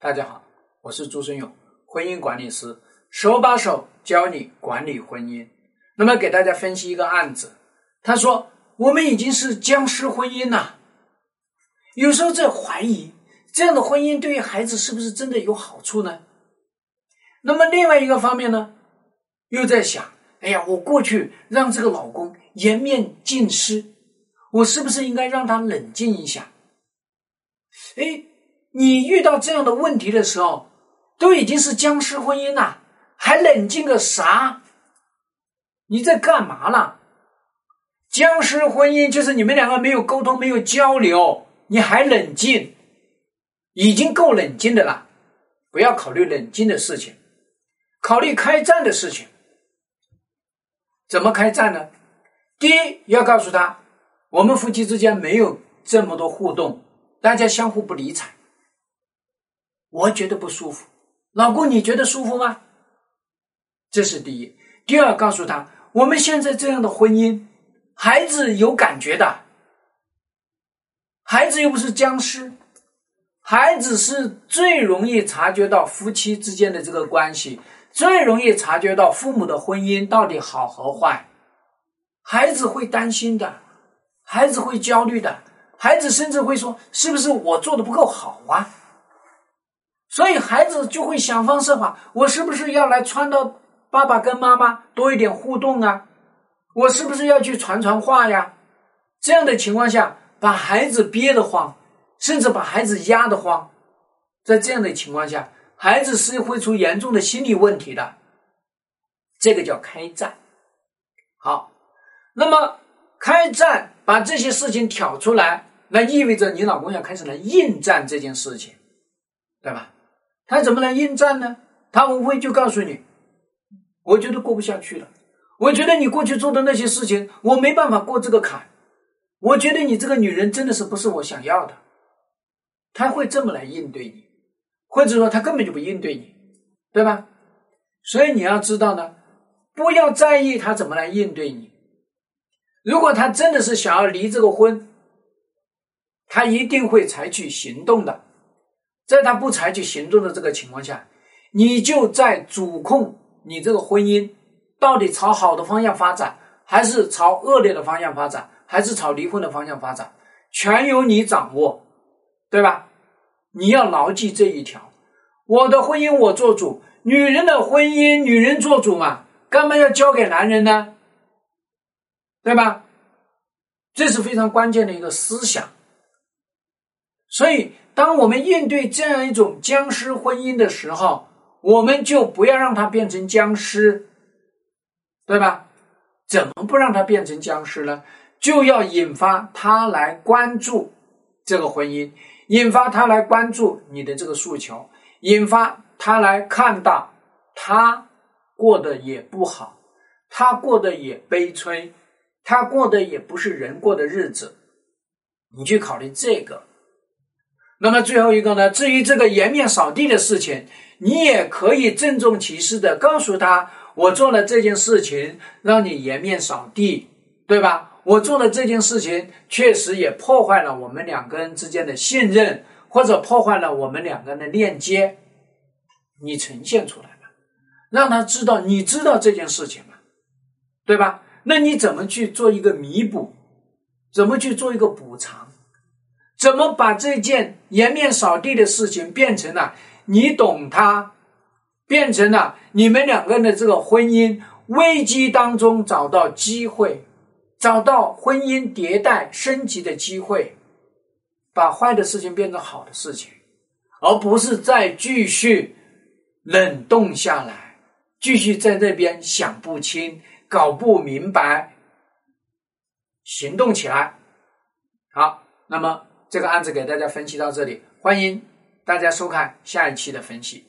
大家好，我是朱生勇，婚姻管理师，手把手教你管理婚姻。那么给大家分析一个案子，他说我们已经是僵尸婚姻了，有时候在怀疑这样的婚姻对于孩子是不是真的有好处呢？那么另外一个方面呢，又在想，哎呀，我过去让这个老公颜面尽失，我是不是应该让他冷静一下？哎。你遇到这样的问题的时候，都已经是僵尸婚姻了，还冷静个啥？你在干嘛呢？僵尸婚姻就是你们两个没有沟通、没有交流，你还冷静，已经够冷静的了。不要考虑冷静的事情，考虑开战的事情。怎么开战呢？第一，要告诉他，我们夫妻之间没有这么多互动，大家相互不理睬。我觉得不舒服，老公，你觉得舒服吗？这是第一。第二，告诉他，我们现在这样的婚姻，孩子有感觉的，孩子又不是僵尸，孩子是最容易察觉到夫妻之间的这个关系，最容易察觉到父母的婚姻到底好和坏。孩子会担心的，孩子会焦虑的，孩子甚至会说：“是不是我做的不够好啊？”所以孩子就会想方设法，我是不是要来撺掇爸爸跟妈妈多一点互动啊？我是不是要去传传话呀？这样的情况下，把孩子憋得慌，甚至把孩子压得慌。在这样的情况下，孩子是会出严重的心理问题的。这个叫开战。好，那么开战把这些事情挑出来，那意味着你老公要开始来应战这件事情，对吧？他怎么来应战呢？他无非就告诉你，我觉得过不下去了。我觉得你过去做的那些事情，我没办法过这个坎。我觉得你这个女人真的是不是我想要的。他会这么来应对你，或者说他根本就不应对你，对吧？所以你要知道呢，不要在意他怎么来应对你。如果他真的是想要离这个婚，他一定会采取行动的。在他不采取行动的这个情况下，你就在主控你这个婚姻到底朝好的方向发展，还是朝恶劣的方向发展，还是朝离婚的方向发展，全由你掌握，对吧？你要牢记这一条：我的婚姻我做主，女人的婚姻女人做主嘛，干嘛要交给男人呢？对吧？这是非常关键的一个思想，所以。当我们应对这样一种僵尸婚姻的时候，我们就不要让它变成僵尸，对吧？怎么不让它变成僵尸呢？就要引发他来关注这个婚姻，引发他来关注你的这个诉求，引发他来看到他过得也不好，他过得也悲催，他过得也不是人过的日子。你去考虑这个。那么最后一个呢？至于这个颜面扫地的事情，你也可以郑重其事的告诉他：我做了这件事情，让你颜面扫地，对吧？我做的这件事情确实也破坏了我们两个人之间的信任，或者破坏了我们两个人的链接。你呈现出来了，让他知道你知道这件事情了，对吧？那你怎么去做一个弥补？怎么去做一个补偿？怎么把这件颜面扫地的事情变成了你懂他，变成了你们两个人的这个婚姻危机当中找到机会，找到婚姻迭代升级的机会，把坏的事情变成好的事情，而不是再继续冷冻下来，继续在那边想不清、搞不明白，行动起来。好，那么。这个案子给大家分析到这里，欢迎大家收看下一期的分析。